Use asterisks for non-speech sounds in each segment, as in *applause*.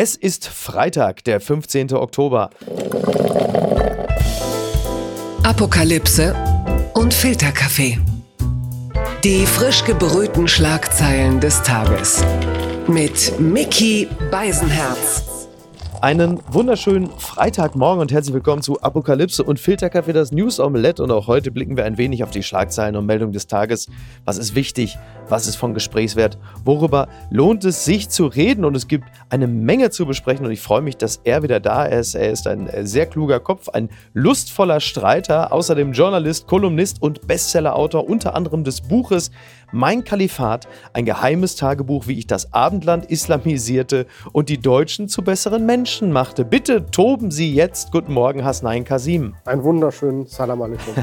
Es ist Freitag, der 15. Oktober. Apokalypse und Filterkaffee. Die frisch gebrühten Schlagzeilen des Tages. Mit Mickey Beisenherz. Einen wunderschönen Freitagmorgen und herzlich willkommen zu Apokalypse und Filterkaffee, das News Omelette. Und auch heute blicken wir ein wenig auf die Schlagzeilen und Meldungen des Tages. Was ist wichtig? Was ist von Gesprächswert? Worüber lohnt es sich zu reden? Und es gibt eine Menge zu besprechen und ich freue mich, dass er wieder da ist. Er ist ein sehr kluger Kopf, ein lustvoller Streiter, außerdem Journalist, Kolumnist und Bestsellerautor unter anderem des Buches Mein Kalifat, ein geheimes Tagebuch, wie ich das Abendland islamisierte und die Deutschen zu besseren Menschen machte. Bitte toben Sie jetzt. Guten Morgen, Hasnain Kasim. Ein wunderschönen Salam alaikum.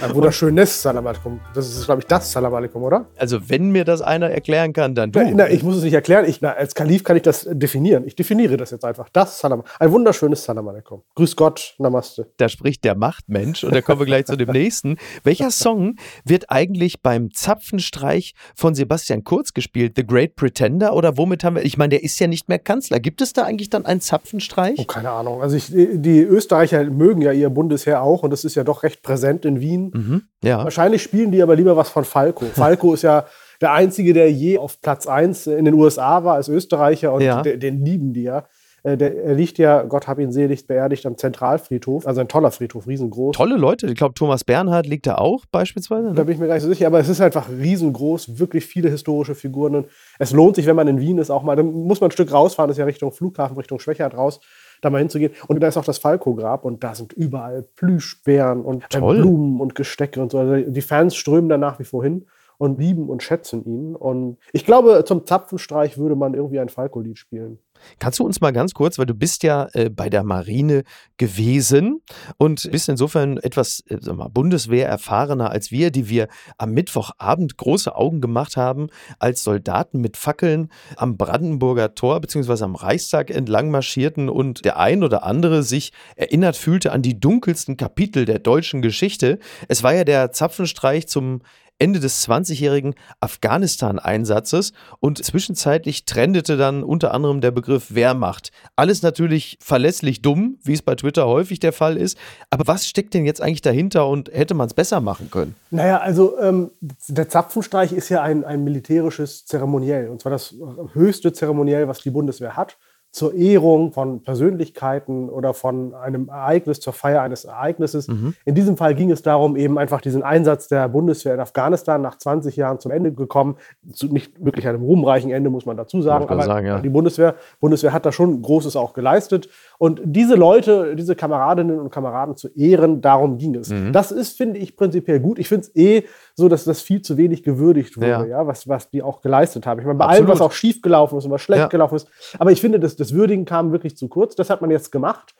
Ein wunderschönes Salam alaikum. Das ist, glaube ich, das Salam alaikum, oder? Also, wenn mir das einer erklären kann, dann du. Na, na, ich muss es nicht erklären. Ich, na, als Kalif kann ich das definieren. Ich definiere das jetzt einfach. Das Salam. Ein wunderschönes Salam alaikum. Grüß Gott, Namaste. Da spricht der Machtmensch und da kommen wir gleich zu dem nächsten. Welcher Song wird eigentlich beim Zapfenstreich von Sebastian Kurz gespielt? The Great Pretender? Oder womit haben wir, ich meine, der ist ja nicht mehr Kanzler. Gibt es da eigentlich dann einen Zapfenstreich? Oh, keine Ahnung. Also ich, die Österreicher mögen ja ihr Bundesheer auch und das ist ja doch recht präsent in Wien. Mhm, ja. Wahrscheinlich spielen die aber lieber was von Falco. *laughs* Falco ist ja der Einzige, der je auf Platz 1 in den USA war als Österreicher und Ja. den, den lieben die ja. Äh, Der, er liegt ja, Gott hab ihn selig, beerdigt am Zentralfriedhof. Also ein toller Friedhof, riesengroß. Tolle Leute. Ich glaube, Thomas Bernhard liegt da auch beispielsweise. Da Ne? bin ich mir gar nicht so sicher, aber es ist einfach riesengroß, wirklich viele historische Figuren. Und es lohnt sich, wenn man in Wien ist, auch mal, dann muss man ein Stück rausfahren, das ist ja Richtung Flughafen, Richtung Schwächert raus, da mal hinzugehen. Und da ist auch das Falco-Grab und da sind überall Plüschbären und äh, Toll. Blumen und Gestecke und so. Also die Fans strömen da nach wie vor hin und lieben und schätzen ihn. Und ich glaube, zum Zapfenstreich würde man irgendwie ein Falco-Lied spielen. Kannst du uns mal ganz kurz, weil du bist ja äh, bei der Marine gewesen und bist insofern etwas äh, mal, Bundeswehr erfahrener als wir, die wir am Mittwochabend große Augen gemacht haben, als Soldaten mit Fackeln am Brandenburger Tor bzw. am Reichstag entlang marschierten und der ein oder andere sich erinnert fühlte an die dunkelsten Kapitel der deutschen Geschichte. Es war ja der Zapfenstreich zum Ende des 20-jährigen Afghanistan-Einsatzes und zwischenzeitlich trendete dann unter anderem der Begriff Wehrmacht. Alles natürlich verlässlich dumm, wie es bei Twitter häufig der Fall ist. Aber was steckt denn jetzt eigentlich dahinter und hätte man es besser machen können? Naja, also ähm, der Zapfenstreich ist ja ein, ein militärisches Zeremoniell. Und zwar das höchste Zeremoniell, was die Bundeswehr hat. Zur Ehrung von Persönlichkeiten oder von einem Ereignis, zur Feier eines Ereignisses. In diesem Fall ging es darum, eben einfach diesen Einsatz der Bundeswehr in Afghanistan nach 20 Jahren zum Ende gekommen. Zu nicht wirklich einem ruhmreichen Ende, muss man dazu sagen. Gerade sagen, ja. die Bundeswehr, Bundeswehr hat da schon Großes auch geleistet. Und diese Leute, diese Kameradinnen und Kameraden zu ehren, darum ging es. Mhm. Das ist, finde ich, prinzipiell gut. Ich finde es eh so, dass das viel zu wenig gewürdigt wurde, Ja. ja. was, was die auch geleistet haben. Ich meine, bei Absolut. allem, was auch schief gelaufen ist und was schlecht Ja. gelaufen ist. Aber ich finde, das, das Würdigen kam wirklich zu kurz. Das hat man jetzt gemacht.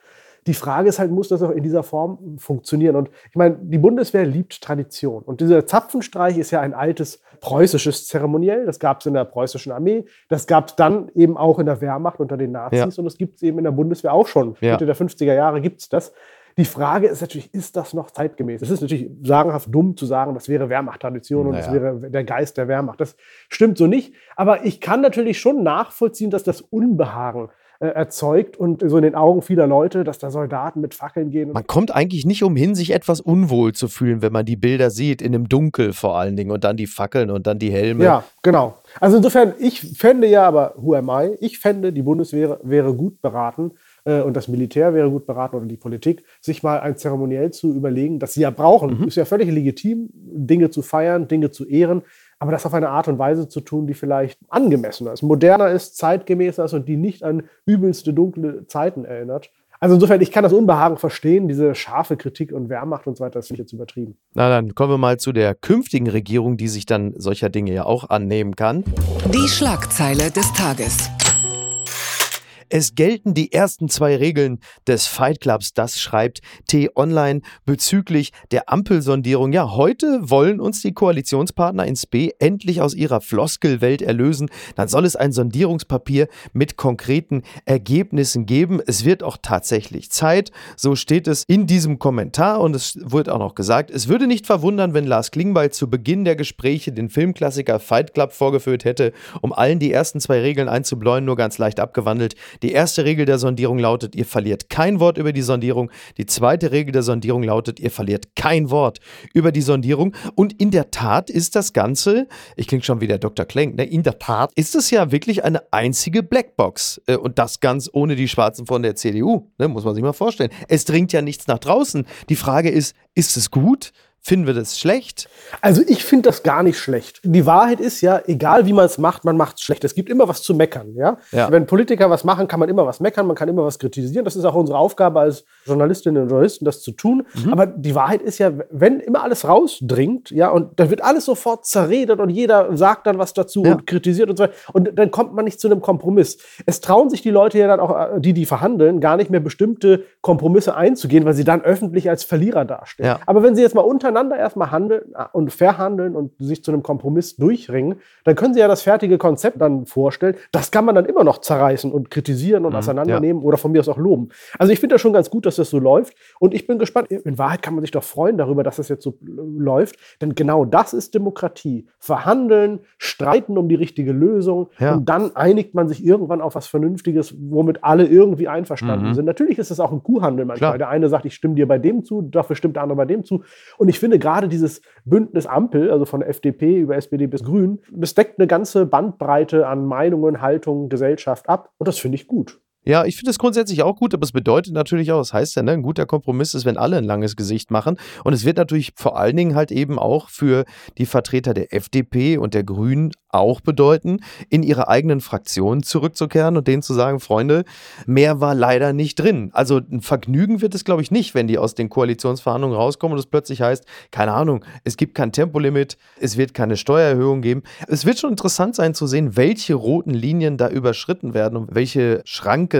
Die Frage ist halt, muss das auch in dieser Form funktionieren? Und ich meine, die Bundeswehr liebt Tradition. Und dieser Zapfenstreich ist ja ein altes preußisches Zeremoniell. Das gab es in der preußischen Armee. Das gab es dann eben auch in der Wehrmacht unter den Nazis. Ja. Und das gibt es eben in der Bundeswehr auch schon. Ja. Mitte der 50er Jahre gibt es das. Die Frage ist natürlich, ist das noch zeitgemäß? Es ist natürlich sagenhaft dumm zu sagen, das wäre Wehrmacht-Tradition und das wäre der Geist der Wehrmacht. Das stimmt so nicht. Aber ich kann natürlich schon nachvollziehen, dass das Unbehagen äh, erzeugt und so in den Augen vieler Leute, dass da Soldaten mit Fackeln gehen. Man kommt eigentlich nicht umhin, sich etwas unwohl zu fühlen, wenn man die Bilder sieht, in dem Dunkel vor allen Dingen und dann die Fackeln und dann die Helme. Ja, genau. Also insofern, ich fände ja, aber who am I? Ich fände, die Bundeswehr wäre gut beraten und das Militär wäre gut beraten oder die Politik, sich mal ein Zeremoniell zu überlegen, das sie ja brauchen. Ist ja völlig legitim, Dinge zu feiern, Dinge zu ehren, aber das auf eine Art und Weise zu tun, die vielleicht angemessener ist, moderner ist, zeitgemäßer ist und die nicht an übelste dunkle Zeiten erinnert. Also insofern, ich kann das Unbehagen verstehen, diese scharfe Kritik und Wehrmacht und so weiter, das ich jetzt übertrieben. Na dann kommen wir mal zu der künftigen Regierung, die sich dann solcher Dinge ja auch annehmen kann. Die Schlagzeile des Tages. Es gelten die ersten zwei Regeln des Fight Clubs, das schreibt T-Online bezüglich der Ampelsondierung. Ja, heute wollen uns die Koalitionspartner ins B endlich aus ihrer Floskelwelt erlösen. Dann soll es ein Sondierungspapier mit konkreten Ergebnissen geben. Es wird auch tatsächlich Zeit. So steht es in diesem Kommentar und es wird auch noch gesagt, es würde nicht verwundern, wenn Lars Klingbeil zu Beginn der Gespräche den Filmklassiker Fight Club vorgeführt hätte, um allen die ersten zwei Regeln einzubläuen, nur ganz leicht abgewandelt. Die erste Regel der Sondierung lautet, ihr verliert kein Wort über die Sondierung. Die zweite Regel der Sondierung lautet, ihr verliert kein Wort über die Sondierung. Und in der Tat ist das Ganze, ich klinge schon wie der Dr. Klenk, ne? in der Tat ist es ja wirklich eine einzige Blackbox. Äh, und das ganz ohne die Schwarzen von der CDU, ne? muss man sich mal vorstellen. Es dringt ja nichts nach draußen. Die Frage ist, ist es gut? Finden wir das schlecht? Also ich finde das gar nicht schlecht. Die Wahrheit ist ja, egal wie man es macht, man macht es schlecht. Es gibt immer was zu meckern. Ja? Ja. Wenn Politiker was machen, kann man immer was meckern, man kann immer was kritisieren. Das ist auch unsere Aufgabe als Journalistinnen und Journalisten, das zu tun. Aber die Wahrheit ist ja, wenn immer alles rausdringt, ja, und dann wird alles sofort zerredet und jeder sagt dann was dazu Ja. und kritisiert und so weiter. Und dann kommt man nicht zu einem Kompromiss. Es trauen sich die Leute ja dann auch, äh, die, die verhandeln, gar nicht mehr bestimmte Kompromisse einzugehen, weil sie dann öffentlich als Verlierer dastehen. Ja. Aber wenn sie jetzt mal untereinander erstmal handeln äh, und verhandeln und sich zu einem Kompromiss durchringen, dann können sie ja das fertige Konzept dann vorstellen. Das kann man dann immer noch zerreißen und kritisieren und auseinandernehmen oder von mir aus auch loben. Also ich finde das schon ganz gut, dass das so läuft. Und ich bin gespannt. In Wahrheit kann man sich doch freuen darüber, dass das jetzt so läuft. Denn genau das ist Demokratie. Verhandeln, streiten um die richtige Lösung Ja. und dann einigt man sich irgendwann auf was Vernünftiges, womit alle irgendwie einverstanden sind. Natürlich ist es auch ein Kuhhandel manchmal. Klar. Der eine sagt, ich stimme dir bei dem zu, dafür stimmt der andere bei dem zu. Und ich finde gerade dieses Bündnis Ampel, also von FDP über SPD bis Grün, das deckt eine ganze Bandbreite an Meinungen, Haltungen, Gesellschaft ab. Und das finde ich gut. Ja, ich finde es grundsätzlich auch gut, aber es bedeutet natürlich auch, das heißt ja, ne, ein guter Kompromiss ist, wenn alle ein langes Gesicht machen. Und es wird natürlich vor allen Dingen halt eben auch für die Vertreter der FDP und der Grünen auch bedeuten, in ihre eigenen Fraktionen zurückzukehren und denen zu sagen, Freunde, mehr war leider nicht drin. Also ein Vergnügen wird es, glaube ich, nicht, wenn die aus den Koalitionsverhandlungen rauskommen und es plötzlich heißt, keine Ahnung, es gibt kein Tempolimit, es wird keine Steuererhöhung geben. Es wird schon interessant sein zu sehen, welche roten Linien da überschritten werden und welche Schranken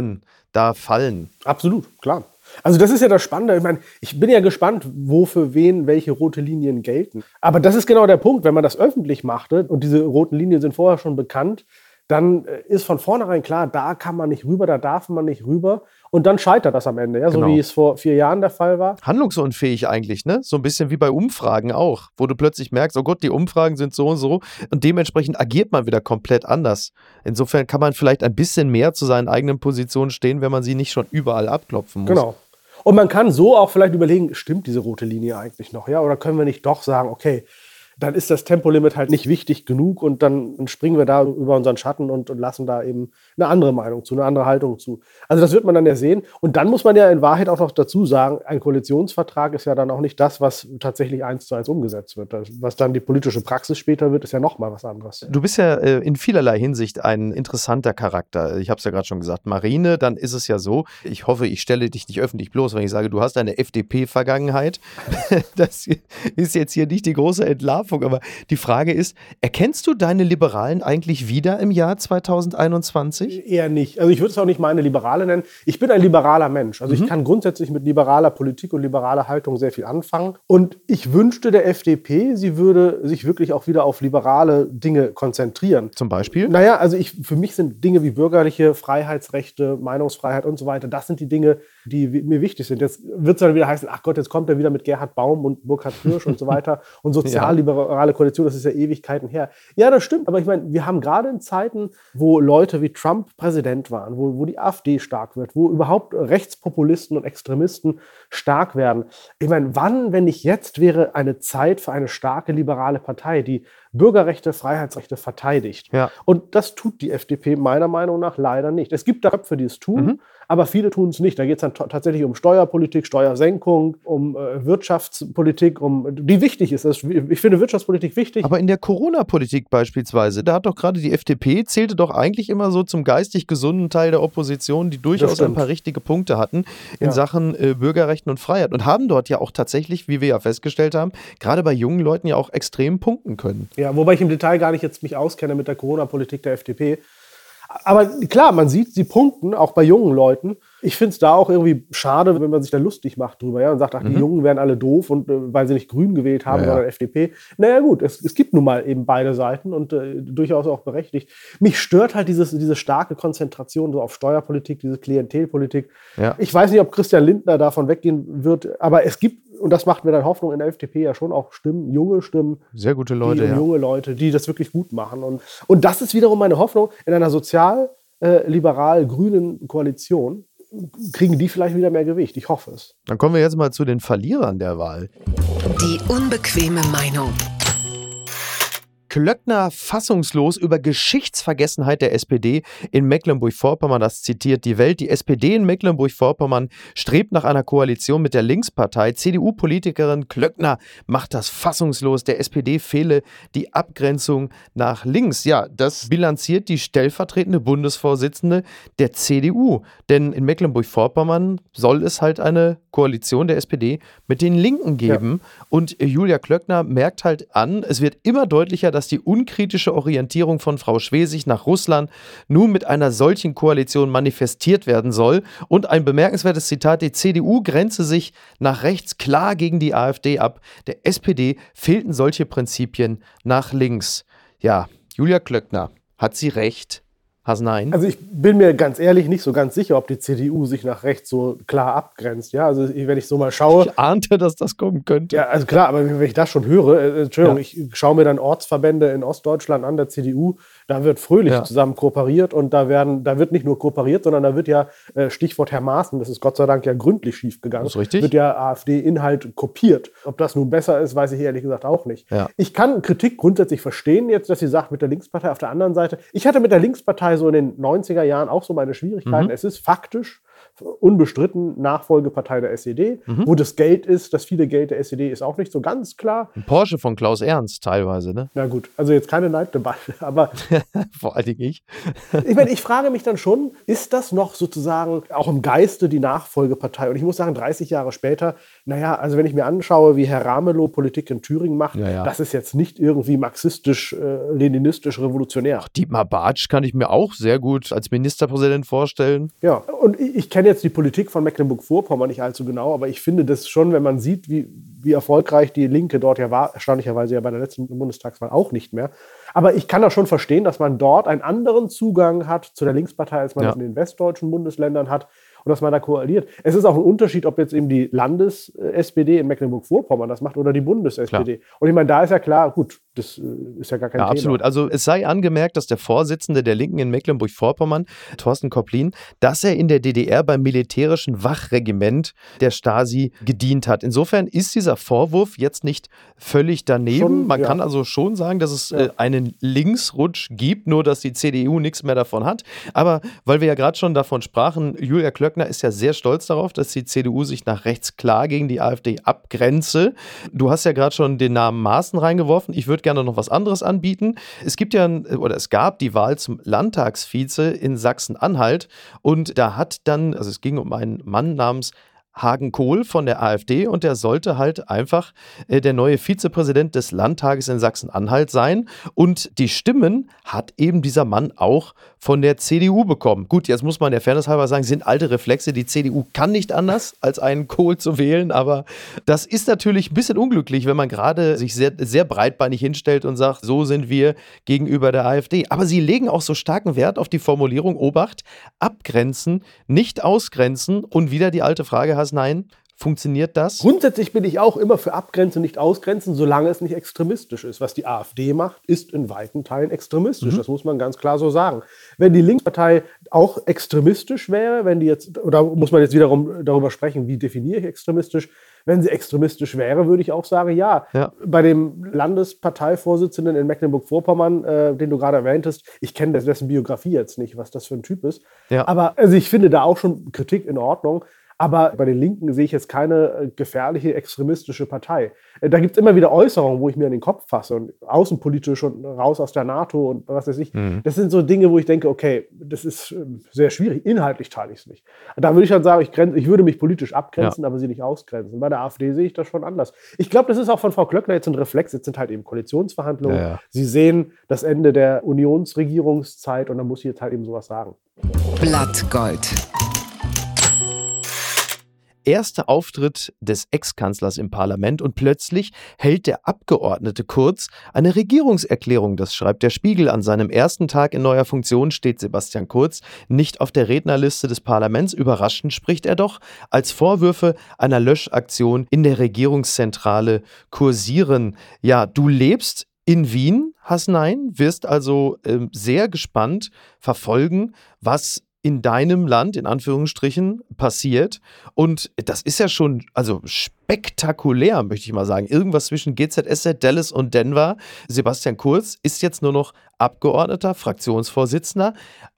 da fallen. Absolut, klar. Also das ist ja das Spannende. Ich meine, ich bin ja gespannt, wo für wen welche rote Linien gelten. Aber das ist genau der Punkt, wenn man das öffentlich machte und diese roten Linien sind vorher schon bekannt, dann äh, ist von vornherein klar, da kann man nicht rüber, da darf man nicht rüber. Und dann scheitert das am Ende, ja? so Genau. wie es vor vier Jahren der Fall war. Handlungsunfähig eigentlich, ne? So ein bisschen wie bei Umfragen auch, wo du plötzlich merkst, oh Gott, die Umfragen sind so und so und dementsprechend agiert man wieder komplett anders. Insofern kann man vielleicht ein bisschen mehr zu seinen eigenen Positionen stehen, wenn man sie nicht schon überall abklopfen muss. Genau. Und man kann so auch vielleicht überlegen, stimmt diese rote Linie eigentlich noch, ja? Oder können wir nicht doch sagen, okay, dann ist das Tempolimit halt nicht wichtig genug und dann springen wir da über unseren Schatten und, und lassen da eben eine andere Meinung zu, eine andere Haltung zu. Also das wird man dann ja sehen. Und dann muss man ja in Wahrheit auch noch dazu sagen, ein Koalitionsvertrag ist ja dann auch nicht das, was tatsächlich eins zu eins umgesetzt wird. Was dann die politische Praxis später wird, ist ja nochmal was anderes. Du bist ja äh, in vielerlei Hinsicht ein interessanter Charakter. Ich habe es ja gerade schon gesagt. Marine, dann ist es ja so, ich hoffe, ich stelle dich nicht öffentlich bloß, wenn ich sage, du hast eine FDP-Vergangenheit. *laughs* Das ist jetzt hier nicht die große Entlarvung, aber die Frage ist, erkennst du deine Liberalen eigentlich wieder im Jahr 2021? Eher nicht. Also ich würde es auch nicht meine Liberale nennen. Ich bin ein liberaler Mensch. Also ich kann grundsätzlich mit liberaler Politik und liberaler Haltung sehr viel anfangen. Und ich wünschte der FDP, sie würde sich wirklich auch wieder auf liberale Dinge konzentrieren. Zum Beispiel? Naja, also ich, für mich sind Dinge wie bürgerliche Freiheitsrechte, Meinungsfreiheit und so weiter, das sind die Dinge, die mir wichtig sind. Jetzt wird es dann wieder heißen, ach Gott, jetzt kommt er wieder mit Gerhard Baum und Burkhard Hirsch und so weiter *laughs* und sozialliberale Koalition, das ist ja Ewigkeiten her. Ja, das stimmt, aber ich meine, wir haben gerade in Zeiten, wo Leute wie Trump Präsident waren, wo, wo die AfD stark wird, wo überhaupt Rechtspopulisten und Extremisten stark werden. Ich meine, wann, wenn nicht jetzt, wäre eine Zeit für eine starke liberale Partei, die Bürgerrechte, Freiheitsrechte verteidigt. Ja. Und das tut die FDP meiner Meinung nach leider nicht. Es gibt da Köpfe, die es tun, aber viele tun es nicht. Da geht es dann ta- tatsächlich um Steuerpolitik, Steuersenkung, um äh, Wirtschaftspolitik, um die wichtig ist. Das, ich finde Wirtschaftspolitik wichtig. Aber in der Corona-Politik beispielsweise, da hat doch gerade die FDP, zählte doch eigentlich immer so zum geistig gesunden Teil der Opposition, die durchaus ein paar richtige Punkte hatten in Ja. Sachen äh, Bürgerrechten und Freiheit und haben dort ja auch tatsächlich, wie wir ja festgestellt haben, gerade bei jungen Leuten ja auch extrem punkten können. Ja, wobei ich im Detail gar nicht jetzt mich auskenne mit der Corona-Politik der FDP. Aber klar, man sieht, sie punkten, auch bei jungen Leuten. Ich finde es da auch irgendwie schade, wenn man sich da lustig macht drüber ja, und sagt, ach, die Jungen wären alle doof, und, äh, weil sie nicht grün gewählt haben, Ja, ja. sondern FDP. Naja gut, es, es gibt nun mal eben beide Seiten und äh, durchaus auch berechtigt. Mich stört halt dieses, diese starke Konzentration so auf Steuerpolitik, diese Klientelpolitik. Ja. Ich weiß nicht, ob Christian Lindner davon weggehen wird, aber es gibt, und das macht mir dann Hoffnung in der FDP ja schon auch Stimmen, junge Stimmen, Sehr gute die, Leute, ja. junge Leute, die das wirklich gut machen. Und, und das ist wiederum meine Hoffnung in einer sozial äh, Koalition kriegen die vielleicht wieder mehr Gewicht. Ich hoffe es. Dann kommen wir jetzt mal zu den Verlierern der Wahl. Die unbequeme Meinung. Klöckner fassungslos über Geschichtsvergessenheit der SPD in Mecklenburg-Vorpommern. Das zitiert die Welt. Die SPD in Mecklenburg-Vorpommern strebt nach einer Koalition mit der Linkspartei. CDU-Politikerin Klöckner macht das fassungslos. Der SPD fehle die Abgrenzung nach links. Ja, das bilanziert die stellvertretende Bundesvorsitzende der CDU. Denn in Mecklenburg-Vorpommern soll es halt eine Koalition der SPD mit den Linken geben. Ja. Und Julia Klöckner merkt halt an, es wird immer deutlicher, dass dass die unkritische Orientierung von Frau Schwesig nach Russland nun mit einer solchen Koalition manifestiert werden soll. Und ein bemerkenswertes Zitat, die CDU grenze sich nach rechts klar gegen die AfD ab. Der SPD fehlten solche Prinzipien nach links. Ja, Julia Klöckner, hat sie recht? Hasenein? Also ich bin mir ganz ehrlich nicht so ganz sicher, ob die CDU sich nach rechts so klar abgrenzt. Ja, also wenn ich so mal schaue. Ich ahnte, dass das kommen könnte. Ja, also klar, aber wenn ich das schon höre, äh, Entschuldigung, ja. ich schaue mir dann Ortsverbände in Ostdeutschland an der CDU, da wird fröhlich ja. zusammen kooperiert und da werden, da wird nicht nur kooperiert, sondern da wird ja, äh, Stichwort Herr Maaßen, das ist Gott sei Dank ja gründlich schief gegangen. Das ist richtig. Wird ja AfD-Inhalt kopiert. Ob das nun besser ist, weiß ich ehrlich gesagt auch nicht. Ja. Ich kann Kritik grundsätzlich verstehen, jetzt, dass sie sagt, mit der Linkspartei auf der anderen Seite. Ich hatte mit der Linkspartei so in den 90er Jahren auch so meine Schwierigkeiten. Mhm. Es ist faktisch unbestritten Nachfolgepartei der SED. Mhm. Wo das Geld ist, das viele Geld der SED, ist auch nicht so ganz klar. Ein Porsche von Klaus Ernst teilweise, ne? Na gut, also jetzt keine Neiddebatte, *laughs* aber. *laughs* Vor allen Dingen ich. *laughs* ich meine, ich frage mich dann schon, ist das noch sozusagen auch im Geiste die Nachfolgepartei? Und ich muss sagen, 30 Jahre später, naja, also wenn ich mir anschaue, wie Herr Ramelow Politik in Thüringen macht, ja, ja. das ist jetzt nicht irgendwie marxistisch, äh, leninistisch, revolutionär. Ach, Dietmar Bartsch kann ich mir auch sehr gut als Ministerpräsident vorstellen. Ja, und ich, ich kenne jetzt die Politik von Mecklenburg-Vorpommern nicht allzu genau, aber ich finde das schon, wenn man sieht, wie, wie erfolgreich die Linke dort ja war, erstaunlicherweise ja bei der letzten Bundestagswahl auch nicht mehr. Aber ich kann das schon verstehen, dass man dort einen anderen Zugang hat zu der Linkspartei, als man ja. in den westdeutschen Bundesländern hat und dass man da koaliert. Es ist auch ein Unterschied, ob jetzt eben die Landes-SPD in Mecklenburg-Vorpommern das macht oder die Bundes-SPD. Und ich meine, da ist ja klar, gut, das äh, ist ja gar kein ja, Thema. Absolut. Also es sei angemerkt, dass der Vorsitzende der Linken in Mecklenburg-Vorpommern, Thorsten Kopplin, dass er in der DDR beim militärischen Wachregiment der Stasi gedient hat. Insofern ist dieser Vorwurf jetzt nicht völlig daneben. Schon, Man ja. kann also schon sagen, dass es ja. äh, einen Linksrutsch gibt, nur dass die CDU nichts mehr davon hat. Aber weil wir ja gerade schon davon sprachen, Julia Klöckner ist ja sehr stolz darauf, dass die CDU sich nach rechts klar gegen die AfD abgrenze. Du hast ja gerade schon den Namen Maaßen reingeworfen. Ich würde gerne noch was anderes anbieten. Es gibt ja, oder es gab die Wahl zum Landtagsvize in Sachsen-Anhalt und da hat dann, also es ging um einen Mann namens Hagen Kohl von der AfD und der sollte halt einfach äh, der neue Vizepräsident des Landtages in Sachsen-Anhalt sein. Und die Stimmen hat eben dieser Mann auch von der CDU bekommen. Gut, jetzt muss man der Fairness halber sagen, sind alte Reflexe. Die CDU kann nicht anders, als einen Kohl zu wählen. Aber das ist natürlich ein bisschen unglücklich, wenn man gerade sich sehr, sehr breitbeinig hinstellt und sagt, so sind wir gegenüber der AfD. Aber sie legen auch so starken Wert auf die Formulierung Obacht, abgrenzen, nicht ausgrenzen und wieder die alte Frage Nein, Funktioniert das? Grundsätzlich bin ich auch immer für Abgrenzen, nicht Ausgrenzen, solange es nicht extremistisch ist. Was die AfD macht, ist in weiten Teilen extremistisch. Mhm. Das muss man ganz klar so sagen. Wenn die Linkspartei auch extremistisch wäre, wenn die jetzt, oder muss man jetzt wiederum darüber sprechen, wie definiere ich extremistisch? Wenn sie extremistisch wäre, würde ich auch sagen, ja. ja. Bei dem Landesparteivorsitzenden in Mecklenburg-Vorpommern, äh, den du gerade erwähntest, ich kenne dessen Biografie jetzt nicht, was das für ein Typ ist. Ja. Aber also ich finde da auch schon Kritik in Ordnung. Aber bei den Linken sehe ich jetzt keine äh, gefährliche extremistische Partei. Äh, da gibt es immer wieder Äußerungen, wo ich mir an den Kopf fasse und außenpolitisch und raus aus der NATO und was weiß ich. Mhm. Das sind so Dinge, wo ich denke, okay, das ist ähm, sehr schwierig. Inhaltlich teile ich es nicht. Da würde ich dann sagen, ich, grenze, ich würde mich politisch abgrenzen, ja. aber sie nicht ausgrenzen. Bei der AfD sehe ich das schon anders. Ich glaube, das ist auch von Frau Klöckner jetzt ein Reflex. Jetzt sind halt eben Koalitionsverhandlungen. Ja, ja. Sie sehen das Ende der Unionsregierungszeit und dann muss sie jetzt halt eben sowas sagen. Blattgold erster Auftritt des Ex-Kanzlers im Parlament und plötzlich hält der Abgeordnete Kurz eine Regierungserklärung. Das schreibt der Spiegel. An seinem ersten Tag in neuer Funktion steht Sebastian Kurz nicht auf der Rednerliste des Parlaments. Überraschend spricht er doch, als Vorwürfe einer Löschaktion in der Regierungszentrale kursieren. Ja, du lebst in Wien, Hasnein, wirst also ähm, sehr gespannt verfolgen, was in deinem Land, in Anführungsstrichen, passiert. Und das ist ja schon, also spektakulär, möchte ich mal sagen. Irgendwas zwischen GZSZ, Dallas und Denver. Sebastian Kurz ist jetzt nur noch Abgeordneter, Fraktionsvorsitzender.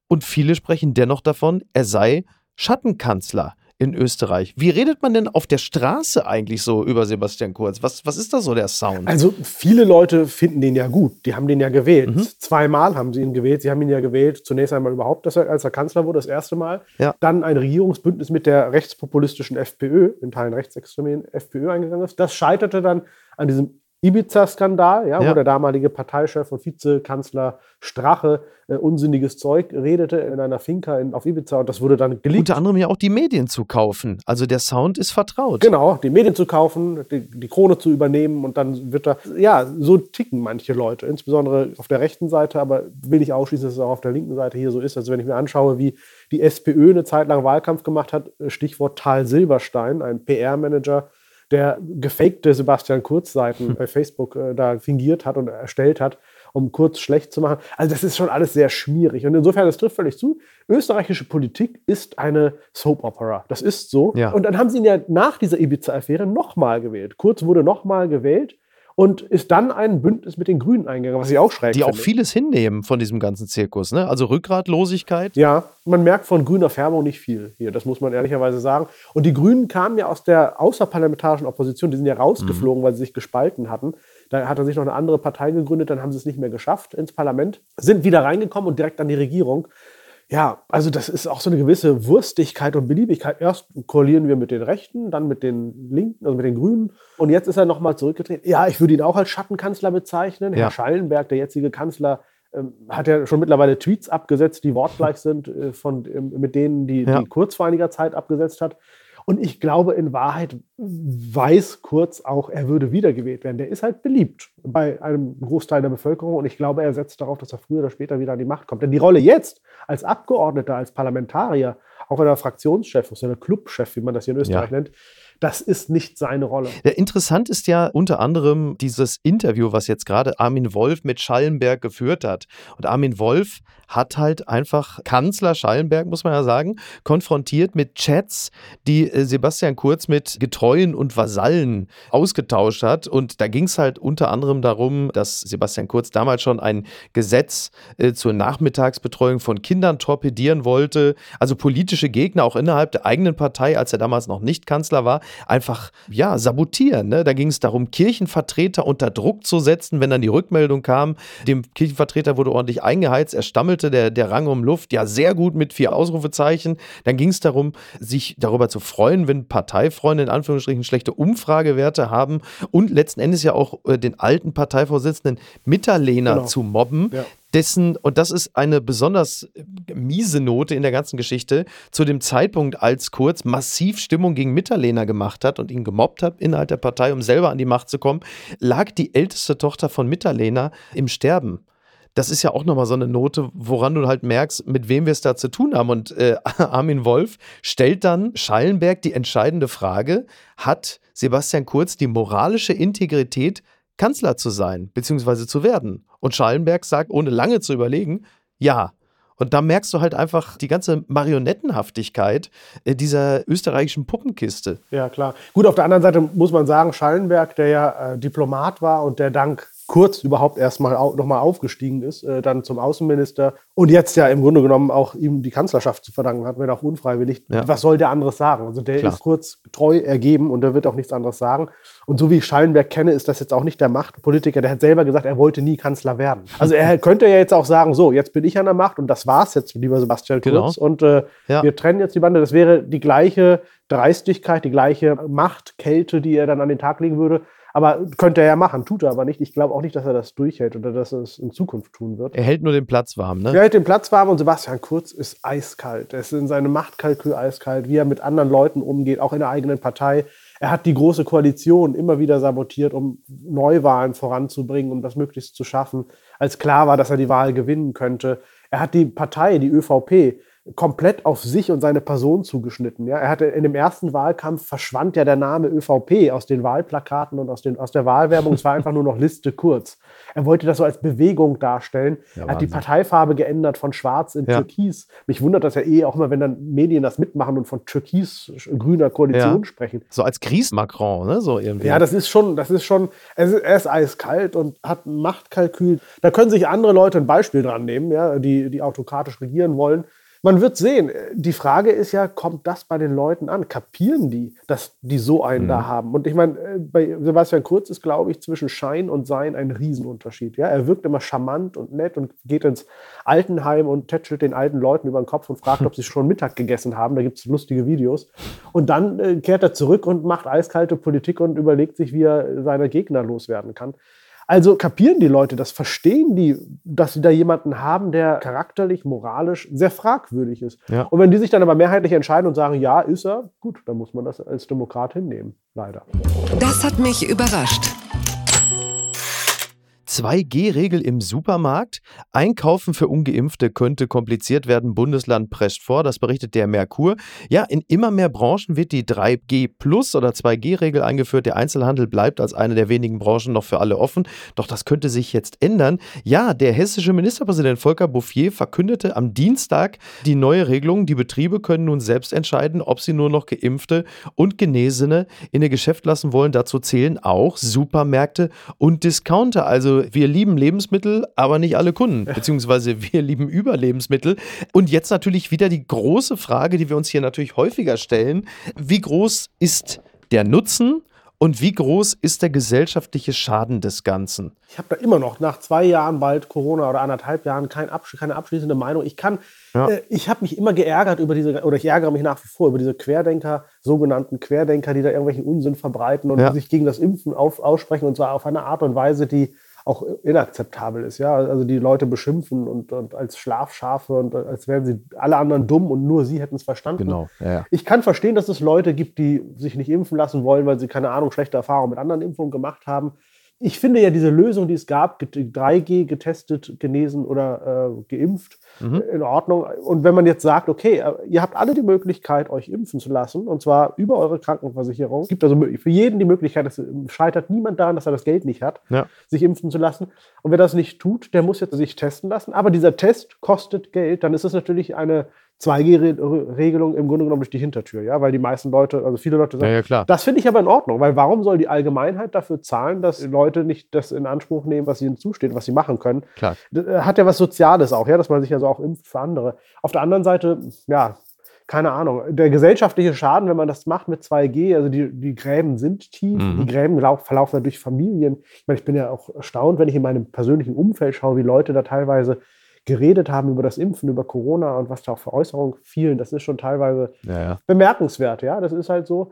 Und viele sprechen dennoch davon, er sei Schattenkanzler in Österreich. Wie redet man denn auf der Straße eigentlich so über Sebastian Kurz? Was, was ist da so der Sound? Also viele Leute finden den ja gut. Die haben den ja gewählt. Mhm. Zweimal haben sie ihn gewählt. Sie haben ihn ja gewählt, zunächst einmal überhaupt, dass er, als er Kanzler wurde, das erste Mal. Ja. Dann ein Regierungsbündnis mit der rechtspopulistischen FPÖ, in Teilen rechtsextremen FPÖ eingegangen ist. Das scheiterte dann an diesem Ibiza-Skandal, ja, Ja. wo der damalige Parteichef und Vizekanzler Strache äh, unsinniges Zeug redete in einer Finca in, auf Ibiza und das wurde dann geleakt. Unter anderem ja auch die Medien zu kaufen. Also der Sound ist vertraut. Genau, die Medien zu kaufen, die, die Krone zu übernehmen und dann wird da, ja, so ticken manche Leute, insbesondere auf der rechten Seite, aber will ich ausschließen, dass es auch auf der linken Seite hier so ist. Also wenn ich mir anschaue, wie die SPÖ eine Zeit lang Wahlkampf gemacht hat, Stichwort Tal Silberstein, ein PR-Manager, der gefakte Sebastian Kurz-Seiten bei Facebook äh, da fingiert hat und erstellt hat, um Kurz schlecht zu machen. Also das ist schon alles sehr schmierig. Und insofern, das trifft völlig zu. Österreichische Politik ist eine Soap-Opera. Das ist so. Ja. Und dann haben sie ihn ja nach dieser Ibiza-Affäre nochmal gewählt. Kurz wurde nochmal gewählt und ist dann ein Bündnis mit den Grünen eingegangen, was ich auch schräg Die auch finde. vieles hinnehmen von diesem ganzen Zirkus. Ne? Also Rückgratlosigkeit. Ja, man merkt von grüner Färbung nicht viel hier, das muss man ehrlicherweise sagen. Und die Grünen kamen ja aus der außerparlamentarischen Opposition, die sind ja rausgeflogen, weil sie sich gespalten hatten. Da hat er sich noch eine andere Partei gegründet, dann haben sie es nicht mehr geschafft ins Parlament, sind wieder reingekommen und direkt an die Regierung. Ja, also das ist auch so eine gewisse Wurstigkeit und Beliebigkeit. Erst koalieren wir mit den Rechten, dann mit den Linken, also mit den Grünen. Und jetzt ist er nochmal zurückgetreten. Ja, ich würde ihn auch als Schattenkanzler bezeichnen. Ja. Herr Schallenberg, der jetzige Kanzler, ähm, hat ja schon mittlerweile Tweets abgesetzt, die wortgleich sind äh, von, ähm, mit denen, die, Ja. die Kurz vor einiger Zeit abgesetzt hat. Und ich glaube, in Wahrheit weiß Kurz auch, er würde wiedergewählt werden. Der ist halt beliebt bei einem Großteil der Bevölkerung. Und ich glaube, er setzt darauf, dass er früher oder später wieder an die Macht kommt. Denn die Rolle jetzt als Abgeordneter, als Parlamentarier, auch wenn er Fraktionschef ist, oder Clubchef, wie man das hier in Österreich nennt, das ist nicht seine Rolle. Ja, interessant ist ja unter anderem dieses Interview, was jetzt gerade Armin Wolf mit Schallenberg geführt hat. Und Armin Wolf hat halt einfach Kanzler Schallenberg, muss man ja sagen, konfrontiert mit Chats, die äh, Sebastian Kurz mit Getreuen und Vasallen ausgetauscht hat. Und da ging es halt unter anderem darum, dass Sebastian Kurz damals schon ein Gesetz äh, zur Nachmittagsbetreuung von Kindern torpedieren wollte. Also politische Gegner auch innerhalb der eigenen Partei, als er damals noch nicht Kanzler war, einfach ja sabotieren. Ne? Da ging es darum, Kirchenvertreter unter Druck zu setzen, wenn dann die Rückmeldung kam, dem Kirchenvertreter wurde ordentlich eingeheizt, er stammelte der, der Rang um Luft, ja sehr gut mit vier Ausrufezeichen. Dann ging es darum, sich darüber zu freuen, wenn Parteifreunde in Anführungsstrichen schlechte Umfragewerte haben und letzten Endes ja auch äh, den alten Parteivorsitzenden Mitterlehner Genau. zu mobben, Ja. Dessen, und das ist eine besonders äh, miese Note in der ganzen Geschichte, zu dem Zeitpunkt, als Kurz massiv Stimmung gegen Mitterlehner gemacht hat und ihn gemobbt hat innerhalb der Partei, um selber an die Macht zu kommen, lag die älteste Tochter von Mitterlehner im Sterben. Das ist ja auch nochmal so eine Note, woran du halt merkst, mit wem wir es da zu tun haben. Und äh, *laughs* Armin Wolf stellt dann Schallenberg die entscheidende Frage: Hat Sebastian Kurz die moralische Integrität, Kanzler zu sein, beziehungsweise zu werden? Und Schallenberg sagt, ohne lange zu überlegen, ja. Und da merkst du halt einfach die ganze Marionettenhaftigkeit äh, dieser österreichischen Puppenkiste. Ja, klar. Gut, auf der anderen Seite muss man sagen, Schallenberg, der ja äh, Diplomat war und der dank Kurz überhaupt erstmal au nochmal aufgestiegen ist, äh, dann zum Außenminister und jetzt ja im Grunde genommen auch ihm die Kanzlerschaft zu verdanken hat, wenn auch unfreiwillig. Ja. Was soll der anderes sagen? Also der Klar. ist Kurz treu ergeben und der wird auch nichts anderes sagen. Und so wie ich Schallenberg kenne, ist das jetzt auch nicht der Machtpolitiker. Der hat selber gesagt, er wollte nie Kanzler werden. Also er *laughs* könnte ja jetzt auch sagen, so, jetzt bin ich an der Macht und das war's jetzt, lieber Sebastian Genau. Kurz. Und äh, Ja. wir trennen jetzt die Bande. Das wäre die gleiche Dreistigkeit, die gleiche Machtkälte, die er dann an den Tag legen würde. Aber könnte er ja machen, tut er aber nicht. Ich glaube auch nicht, dass er das durchhält oder dass er es in Zukunft tun wird. Er hält nur den Platz warm, ne? Er hält den Platz warm und Sebastian Kurz ist eiskalt. Er ist in seinem Machtkalkül eiskalt, wie er mit anderen Leuten umgeht, auch in der eigenen Partei. Er hat die große Koalition immer wieder sabotiert, um Neuwahlen voranzubringen, um das möglichst zu schaffen, als klar war, dass er die Wahl gewinnen könnte. Er hat die Partei, die ÖVP, komplett auf sich und seine Person zugeschnitten. Ja? Er hatte in dem ersten Wahlkampf verschwand ja der Name ÖVP aus den Wahlplakaten und aus, den, aus der Wahlwerbung. Es war einfach nur noch Liste kurz. Er wollte das so als Bewegung darstellen. Ja, er hat die Wahnsinn. Parteifarbe geändert von schwarz in Ja. türkis. Mich wundert das ja eh auch immer, wenn dann Medien das mitmachen und von türkis-grüner Koalition Ja. sprechen. So als Kries-Macron, ne? So irgendwie. Ja, das ist schon, das ist schon, er ist, er ist eiskalt und hat ein Machtkalkül. Da können sich andere Leute ein Beispiel dran nehmen, ja, die, die autokratisch regieren wollen. Man wird sehen. Die Frage ist ja, kommt das bei den Leuten an? Kapieren die, dass die so einen da haben? Und ich meine, äh, bei Sebastian Kurz ist, glaube ich, zwischen Schein und Sein ein Riesenunterschied. Ja? Er wirkt immer charmant und nett und geht ins Altenheim und tätschelt den alten Leuten über den Kopf und fragt, *laughs* ob sie schon Mittag gegessen haben. Da gibt es lustige Videos. Und dann äh, kehrt er zurück und macht eiskalte Politik und überlegt sich, wie er seine Gegner loswerden kann. Also kapieren die Leute das, verstehen die, dass sie da jemanden haben, der charakterlich, moralisch sehr fragwürdig ist. Ja. Und wenn die sich dann aber mehrheitlich entscheiden und sagen, ja, ist er, gut, dann muss man das als Demokrat hinnehmen. Leider. Das hat mich überrascht. 2G-Regel im Supermarkt. Einkaufen für Ungeimpfte könnte kompliziert werden. Bundesland prescht vor, das berichtet der Merkur. Ja, in immer mehr Branchen wird die 3G Plus oder 2G-Regel eingeführt. Der Einzelhandel bleibt als eine der wenigen Branchen noch für alle offen. Doch das könnte sich jetzt ändern. Ja, der hessische Ministerpräsident Volker Bouffier verkündete am Dienstag die neue Regelung. Die Betriebe können nun selbst entscheiden, ob sie nur noch Geimpfte und Genesene in ihr Geschäft lassen wollen. Dazu zählen auch Supermärkte und Discounter. Also wir lieben Lebensmittel, aber nicht alle Kunden, beziehungsweise wir lieben Überlebensmittel. Und jetzt natürlich wieder die große Frage, die wir uns hier natürlich häufiger stellen. Wie groß ist der Nutzen und wie groß ist der gesellschaftliche Schaden des Ganzen? Ich habe da immer noch nach zwei Jahren bald Corona oder anderthalb Jahren kein Absch keine abschließende Meinung. Ich kann, Ja. äh, ich habe mich immer geärgert über diese, oder ich ärgere mich nach wie vor über diese Querdenker, sogenannten Querdenker, die da irgendwelchen Unsinn verbreiten und Ja. sich gegen das Impfen auf, aussprechen und zwar auf eine Art und Weise, die auch inakzeptabel ist. Ja? Also die Leute beschimpfen und, und als Schlafschafe und als wären sie alle anderen dumm und nur sie hätten es verstanden. Genau, ja, ja. Ich kann verstehen, dass es Leute gibt, die sich nicht impfen lassen wollen, weil sie keine Ahnung, schlechte Erfahrungen mit anderen Impfungen gemacht haben. Ich finde ja diese Lösung, die es gab, get- 3G getestet, genesen oder äh, geimpft, Mhm. in Ordnung. Und wenn man jetzt sagt, okay, äh, ihr habt alle die Möglichkeit, euch impfen zu lassen, und zwar über eure Krankenversicherung. Es gibt also für jeden die Möglichkeit, es scheitert niemand daran, dass er das Geld nicht hat, Ja. sich impfen zu lassen. Und wer das nicht tut, der muss jetzt sich testen lassen. Aber dieser Test kostet Geld. Dann ist es natürlich eine 2G-Regelung im Grunde genommen durch die Hintertür, ja, weil die meisten Leute, also viele Leute sagen, Ja, ja, klar. das finde ich aber in Ordnung, weil warum soll die Allgemeinheit dafür zahlen, dass Leute nicht das in Anspruch nehmen, was ihnen zusteht, was sie machen können? Klar. Äh, hat ja was Soziales auch, ja, dass man sich also auch impft für andere. Auf der anderen Seite, ja, keine Ahnung, der gesellschaftliche Schaden, wenn man das macht mit 2G, also die, die Gräben sind tief, Mhm. die Gräben lau- verlaufen durch Familien. Ich meine, ich bin ja auch erstaunt, wenn ich in meinem persönlichen Umfeld schaue, wie Leute da teilweise geredet haben über das Impfen, über Corona und was da auch für Äußerungen fielen. Das ist schon teilweise Ja, ja. bemerkenswert, ja. Das ist halt so.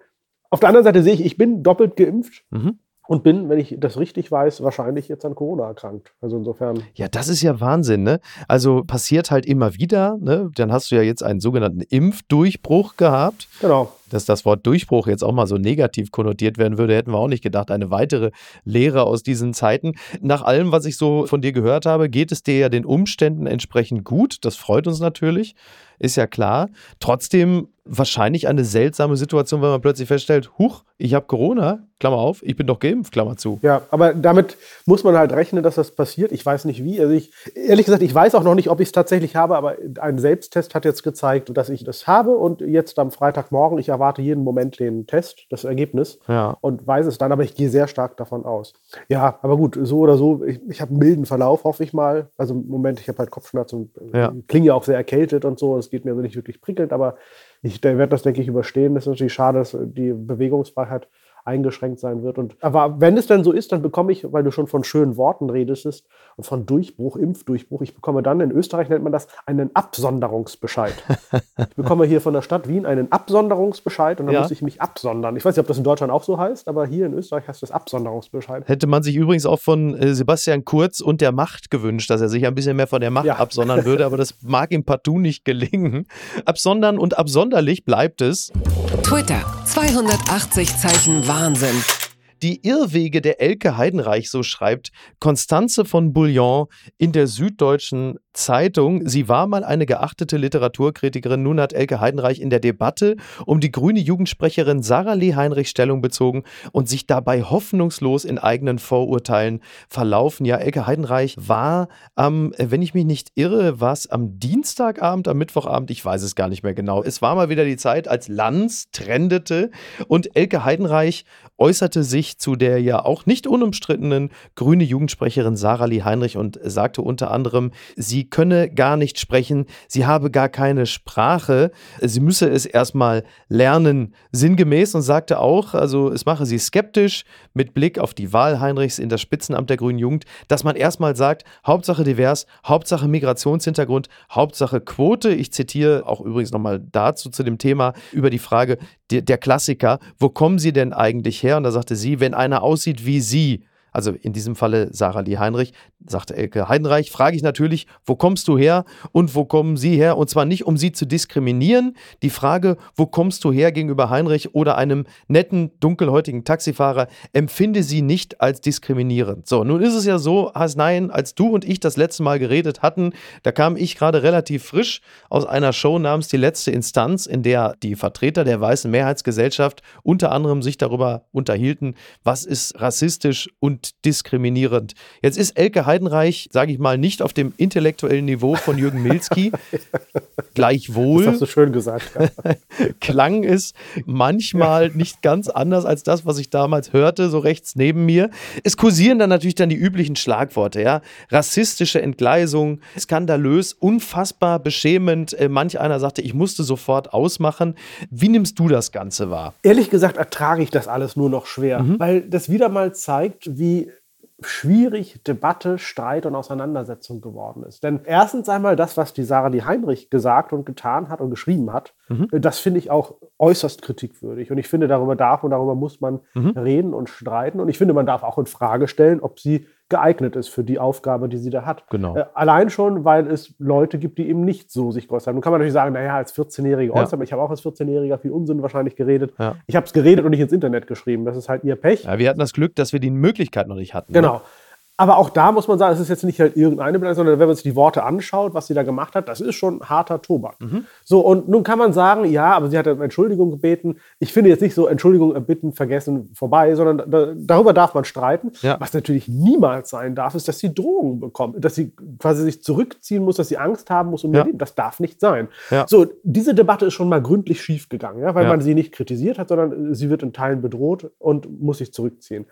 Auf der anderen Seite sehe ich, ich bin doppelt geimpft Mhm. Und bin, wenn ich das richtig weiß, wahrscheinlich jetzt an Corona erkrankt. Also insofern. Ja, das ist ja Wahnsinn, ne? Also passiert halt immer wieder, ne? Dann hast du ja jetzt einen sogenannten Impfdurchbruch gehabt. Genau. Dass das Wort Durchbruch jetzt auch mal so negativ konnotiert werden würde, hätten wir auch nicht gedacht. Eine weitere Lehre aus diesen Zeiten. Nach allem, was ich so von dir gehört habe, geht es dir ja den Umständen entsprechend gut. Das freut uns natürlich, ist ja klar. Trotzdem wahrscheinlich eine seltsame Situation, wenn man plötzlich feststellt, huch, ich habe Corona, Klammer auf, ich bin doch geimpft, Klammer zu. Ja, aber damit muss man halt rechnen, dass das passiert. Ich weiß nicht wie. Also ich, ehrlich gesagt, ich weiß auch noch nicht, ob ich es tatsächlich habe, aber ein Selbsttest hat jetzt gezeigt, dass ich das habe und jetzt am Freitagmorgen, ich erwarte jeden Moment den Test, das Ergebnis Ja. und weiß es dann, aber ich gehe sehr stark davon aus. Ja, aber gut, so oder so, ich, ich habe einen milden Verlauf, hoffe ich mal. Also im Moment, ich habe halt Kopfschmerzen und Ja. klinge ja auch sehr erkältet und so. Es geht mir also nicht wirklich prickelnd, aber ich werde das, denke ich, überstehen. Das ist natürlich schade, dass die Bewegungsfreiheit eingeschränkt sein wird. Und, aber wenn es dann so ist, dann bekomme ich, weil du schon von schönen Worten redest und von Durchbruch, Impfdurchbruch, ich bekomme dann, in Österreich nennt man das, einen Absonderungsbescheid. *laughs* ich bekomme hier von der Stadt Wien einen Absonderungsbescheid und dann Ja. muss ich mich absondern. Ich weiß nicht, ob das in Deutschland auch so heißt, aber hier in Österreich heißt das Absonderungsbescheid. Hätte man sich übrigens auch von äh, Sebastian Kurz und der Macht gewünscht, dass er sich ein bisschen mehr von der Macht Ja. absondern würde, aber das mag ihm partout nicht gelingen. Absondern und absonderlich bleibt es. Twitter, 280 Zeichen Wahnsinn. Die Irrwege der Elke Heidenreich, so schreibt Konstanze von Bouillon in der Süddeutschen Zeitung. Sie war mal eine geachtete Literaturkritikerin. Nun hat Elke Heidenreich in der Debatte um die grüne Jugendsprecherin Sarah Lee Heinrich Stellung bezogen und sich dabei hoffnungslos in eigenen Vorurteilen verlaufen. Ja, Elke Heidenreich war am, wenn ich mich nicht irre, war es am Dienstagabend, am Mittwochabend, ich weiß es gar nicht mehr genau. Es war mal wieder die Zeit, als Lanz trendete und Elke Heidenreich äußerte sich zu der ja auch nicht unumstrittenen grüne Jugendsprecherin Sarah Lee Heinrich und sagte unter anderem, sie könne gar nicht sprechen, sie habe gar keine Sprache, sie müsse es erstmal lernen, sinngemäß und sagte auch, also es mache sie skeptisch mit Blick auf die Wahl Heinrichs in das Spitzenamt der grünen Jugend, dass man erstmal sagt, Hauptsache divers, Hauptsache Migrationshintergrund, Hauptsache Quote. Ich zitiere auch übrigens nochmal dazu zu dem Thema über die Frage der, der Klassiker, wo kommen Sie denn eigentlich her? Und da sagte sie, wenn einer aussieht wie Sie, also in diesem Falle Sarah Lee Heinrich, sagte Elke Heidenreich, frage ich natürlich, wo kommst du her und wo kommen Sie her? Und zwar nicht, um Sie zu diskriminieren. Die Frage, wo kommst du her gegenüber Heinrich oder einem netten, dunkelhäutigen Taxifahrer, empfinde sie nicht als diskriminierend. So, nun ist es ja so, Hasnein, als du und ich das letzte Mal geredet hatten, da kam ich gerade relativ frisch aus einer Show namens Die letzte Instanz, in der die Vertreter der weißen Mehrheitsgesellschaft unter anderem sich darüber unterhielten, was ist rassistisch und diskriminierend. Jetzt ist Elke Heidenreich, sage ich mal, nicht auf dem intellektuellen Niveau von Jürgen Milski. *laughs* Gleichwohl. Das hast du schön gesagt. Ja. *laughs* klang es manchmal nicht ganz anders als das, was ich damals hörte, so rechts neben mir. Es kursieren dann natürlich dann die üblichen Schlagworte, ja. Rassistische Entgleisung, skandalös, unfassbar beschämend. Äh, manch einer sagte, ich musste sofort ausmachen. Wie nimmst du das Ganze wahr? Ehrlich gesagt ertrage ich das alles nur noch schwer, mhm. weil das wieder mal zeigt, wie schwierig Debatte, Streit und Auseinandersetzung geworden ist. Denn erstens einmal das, was die Sarah die Heinrich gesagt und getan hat und geschrieben hat, mhm. das finde ich auch äußerst kritikwürdig. Und ich finde, darüber darf und darüber muss man mhm. reden und streiten. Und ich finde, man darf auch in Frage stellen, ob sie geeignet ist für die Aufgabe, die sie da hat. Genau. Äh, allein schon, weil es Leute gibt, die eben nicht so sich geäußert haben. Nun kann man natürlich sagen, naja, als 14-Jähriger ja. äußern, ich habe auch als 14-Jähriger viel Unsinn wahrscheinlich geredet. Ja. Ich habe es geredet und nicht ins Internet geschrieben. Das ist halt ihr Pech. Ja, wir hatten das Glück, dass wir die Möglichkeit noch nicht hatten. Ne? Genau. Ne? Aber auch da muss man sagen, es ist jetzt nicht halt irgendeine Beleidigung, sondern wenn man sich die Worte anschaut, was sie da gemacht hat, das ist schon harter Tobak. Mhm. So, und nun kann man sagen, ja, aber sie hat um Entschuldigung gebeten. Ich finde jetzt nicht so Entschuldigung bitten, vergessen, vorbei, sondern da, darüber darf man streiten. Ja. Was natürlich niemals sein darf, ist, dass sie Drohungen bekommt, dass sie quasi sich zurückziehen muss, dass sie Angst haben muss um ja. ihr Leben. Das darf nicht sein. Ja. So, diese Debatte ist schon mal gründlich schief gegangen, ja, weil man sie nicht kritisiert hat, sondern sie wird in Teilen bedroht und muss sich zurückziehen.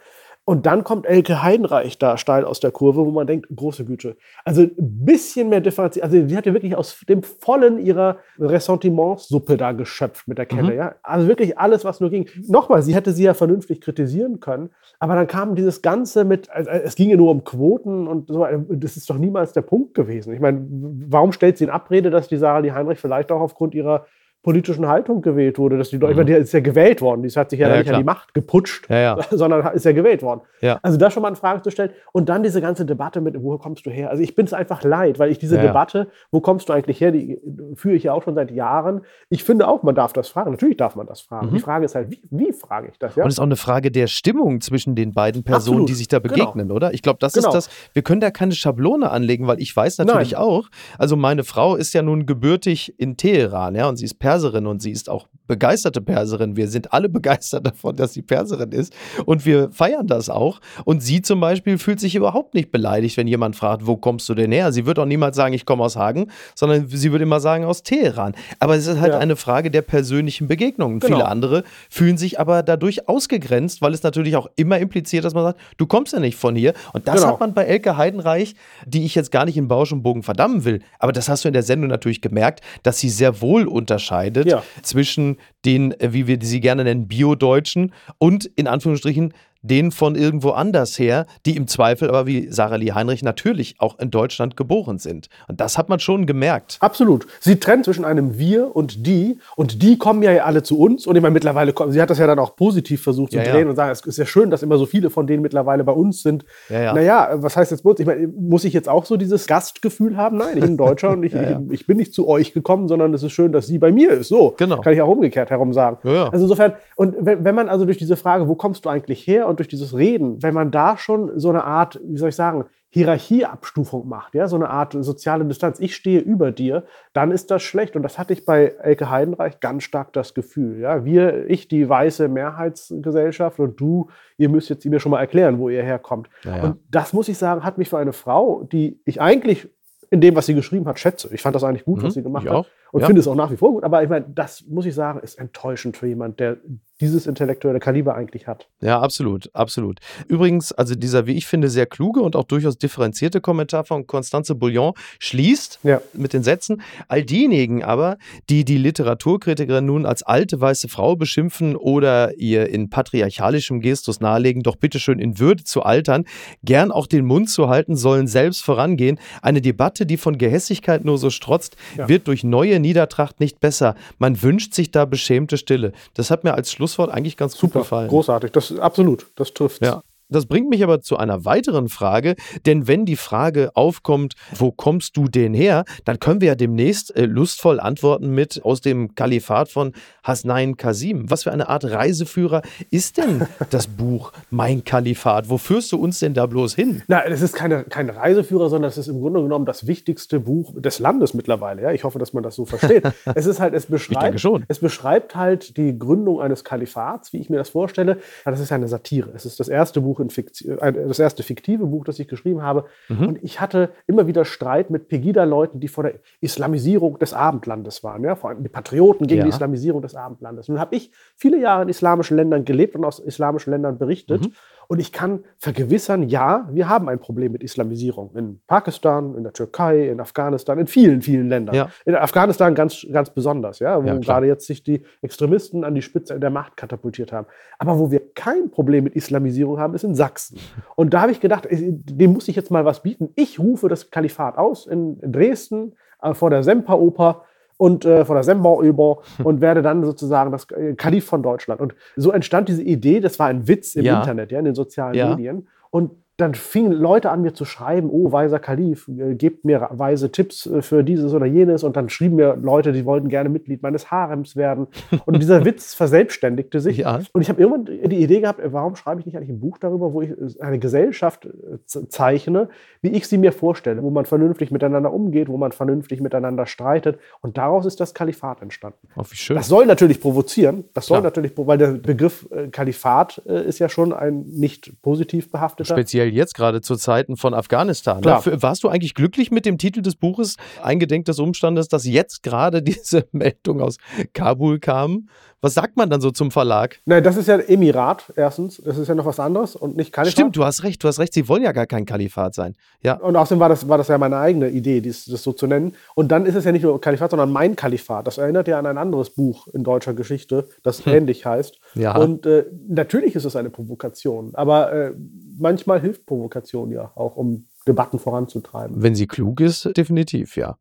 Und dann kommt Elke Heidenreich da steil aus der Kurve, wo man denkt, große Güte. Also ein bisschen mehr Differenz. Also sie hat ja wirklich aus dem Vollen ihrer Ressentimentssuppe da geschöpft mit der Kelle. Mhm. Ja? Also wirklich alles, was nur ging. Nochmal, sie hätte sie ja vernünftig kritisieren können. Aber dann kam dieses Ganze mit, also es ging ja nur um Quoten und so. Das ist doch niemals der Punkt gewesen. Ich meine, warum stellt sie in Abrede, dass die Sarah Lee Heinrich vielleicht auch aufgrund ihrer politischen Haltung gewählt wurde. Dass die mhm. meine, die ist ja gewählt worden. Die hat sich ja, ja nicht klar. an die Macht geputscht, ja, *laughs* sondern ist ja gewählt worden. Also da schon mal in Frage zu stellen. Und dann diese ganze Debatte mit, wo kommst du her? Also ich bin es einfach leid, weil ich diese Debatte, wo kommst du eigentlich her, die führe ich ja auch schon seit Jahren. Ich finde auch, man darf das fragen. Natürlich darf man das fragen. Mhm. Die Frage ist halt, wie, wie frage ich das? Ja? Und es ist auch eine Frage der Stimmung zwischen den beiden Personen, Absolut. die sich da genau. begegnen, genau. oder? Ich glaube, das genau. ist das. Wir können da keine Schablone anlegen, weil ich weiß natürlich Nein. auch, also meine Frau ist ja nun gebürtig in Teheran, ja, und sie ist Perserin und sie ist auch begeisterte Perserin. Wir sind alle *laughs* begeistert davon, dass sie Perserin ist. Und wir feiern das auch. Und sie zum Beispiel fühlt sich überhaupt nicht beleidigt, wenn jemand fragt, wo kommst du denn her? Sie wird auch niemals sagen, ich komme aus Hagen, sondern sie würde immer sagen, aus Teheran. Aber es ist halt ja. eine Frage der persönlichen Begegnungen. Genau. Viele andere fühlen sich aber dadurch ausgegrenzt, weil es natürlich auch immer impliziert, dass man sagt, du kommst ja nicht von hier. Und das genau. hat man bei Elke Heidenreich, die ich jetzt gar nicht in Bausch und Bogen verdammen will, aber das hast du in der Sendung natürlich gemerkt, dass sie sehr wohl unterscheidet ja. zwischen den, äh, wie wir sie gerne nennen, Bio-Deutschen und in Anführungsstrichen den von irgendwo anders her, die im Zweifel aber wie Sarah Lee Heinrich natürlich auch in Deutschland geboren sind. Und das hat man schon gemerkt. Absolut. Sie trennt zwischen einem Wir und die. Und die kommen ja alle zu uns. Und ich meine, mittlerweile kommen, sie hat das ja dann auch positiv versucht zu ja, drehen ja. und sagen, es ist ja schön, dass immer so viele von denen mittlerweile bei uns sind. Ja, ja. Naja, was heißt jetzt? Ich meine, muss ich jetzt auch so dieses Gastgefühl haben? Nein, ich bin Deutscher und ich, *laughs* ich, ich, bin nicht zu euch gekommen, sondern es ist schön, dass sie bei mir ist. So. Genau. Kann ich auch umgekehrt herum sagen. Also insofern, und wenn, wenn man also durch diese Frage, wo kommst du eigentlich her? Und durch dieses Reden, wenn man da schon so eine Art, wie soll ich sagen, Hierarchieabstufung macht, ja, so eine Art soziale Distanz. Ich stehe über dir, dann ist das schlecht. Und das hatte ich bei Elke Heidenreich ganz stark das Gefühl. Ja, wir, ich, die weiße Mehrheitsgesellschaft und du, ihr müsst jetzt mir schon mal erklären, wo ihr herkommt. Ja. Und das muss ich sagen, hat mich für eine Frau, die ich eigentlich in dem, was sie geschrieben hat, schätze. Ich fand das eigentlich gut, Mhm, was sie gemacht hat. auch. Und Ja. finde es auch nach wie vor gut. Aber ich meine, das muss ich sagen, ist enttäuschend für jemand, der dieses intellektuelle Kaliber eigentlich hat. Ja, absolut, absolut. Übrigens, also dieser, wie ich finde, sehr kluge und auch durchaus differenzierte Kommentar von Constanze Bouillon schließt Ja. mit den Sätzen, all diejenigen aber, die die Literaturkritikerin nun als alte weiße Frau beschimpfen oder ihr in patriarchalischem Gestus nahelegen, doch bitteschön in Würde zu altern, gern auch den Mund zu halten, sollen selbst vorangehen. Eine Debatte, die von Gehässigkeit nur so strotzt, Ja. wird durch neue Niedertracht nicht besser. Man wünscht sich da beschämte Stille. Das hat mir als Schlusswort eigentlich ganz gut Super, gefallen. großartig. Das absolut, das trifft. Ja. Das bringt mich aber zu einer weiteren Frage, denn wenn die Frage aufkommt, wo kommst du denn her, dann können wir ja demnächst äh, lustvoll antworten mit aus dem Kalifat von Hasnain Kasim. Was für eine Art Reiseführer ist denn *laughs* das Buch Mein Kalifat? Wo führst du uns denn da bloß hin? Na, es ist keine, kein Reiseführer, sondern es ist im Grunde genommen das wichtigste Buch des Landes mittlerweile. Ja? Ich hoffe, dass man das so versteht. *laughs* es ist halt, es beschreibt, es beschreibt halt die Gründung eines Kalifats, wie ich mir das vorstelle. Ja, Das ist eine Satire. Es ist das erste Buch in Fiktion, äh, das erste fiktive Buch, das ich geschrieben habe. Mhm. Und ich hatte immer wieder Streit mit Pegida-Leuten, die vor der Islamisierung des Abendlandes waren. Ja? Vor allem die Patrioten gegen Ja. die Islamisierung des Abendlandes. Nun habe ich viele Jahre in islamischen Ländern gelebt und aus islamischen Ländern berichtet. Mhm. Und ich kann vergewissern, ja, wir haben ein Problem mit Islamisierung. In Pakistan, in der Türkei, in Afghanistan, in vielen, vielen Ländern. Ja. In Afghanistan ganz, ganz besonders, ja, wo Ja, gerade jetzt sich die Extremisten an die Spitze der Macht katapultiert haben. Aber wo wir kein Problem mit Islamisierung haben, ist in Sachsen. Und da habe ich gedacht, äh, dem muss ich jetzt mal was bieten. Ich rufe das Kalifat aus in Dresden äh, vor der Semperoper und äh, von der Semperoper und werde dann sozusagen das äh, Kalif von Deutschland. Und so entstand diese Idee, das war ein Witz im Ja. Internet, ja, in den sozialen Ja. Medien. Und dann fingen Leute an mir zu schreiben, oh, weiser Kalif, äh, gebt mir weise Tipps äh, für dieses oder jenes. Und dann schrieben mir Leute, die wollten gerne Mitglied meines Harems werden. Und dieser *laughs* Witz verselbstständigte sich. Ja. Und ich habe irgendwann die Idee gehabt, äh, warum schreibe ich nicht eigentlich ein Buch darüber, wo ich eine Gesellschaft zeichne, wie ich sie mir vorstelle, wo man vernünftig miteinander umgeht, wo man vernünftig miteinander streitet. Und daraus ist das Kalifat entstanden. Oh, wie schön. Das soll natürlich provozieren. Das soll Klar. natürlich, weil der Begriff Kalifat ist ja schon ein nicht positiv behafteter. Speziell jetzt gerade zu Zeiten von Afghanistan. Klar. Warst du eigentlich glücklich mit dem Titel des Buches, eingedenk des Umstandes, dass jetzt gerade *laughs* diese Meldung aus Kabul kam? Was sagt man dann so zum Verlag? Nein, das ist ja Emirat, erstens. Das ist ja noch was anderes und nicht Kalifat. Stimmt, du hast recht, du hast recht, sie wollen ja gar kein Kalifat sein. Ja, Und außerdem war das, war das ja meine eigene Idee, dies, das so zu nennen. Und dann ist es ja nicht nur Kalifat, sondern mein Kalifat. Das erinnert ja an ein anderes Buch in deutscher Geschichte, das ähnlich heißt. Hm. Ja. Und äh, natürlich ist es eine Provokation. Aber äh, manchmal hilft Provokation ja auch, um Debatten voranzutreiben. wenn sie klug ist, definitiv, ja.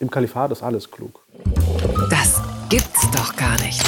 Im Kalifat ist alles klug. Das gibt's doch gar nicht.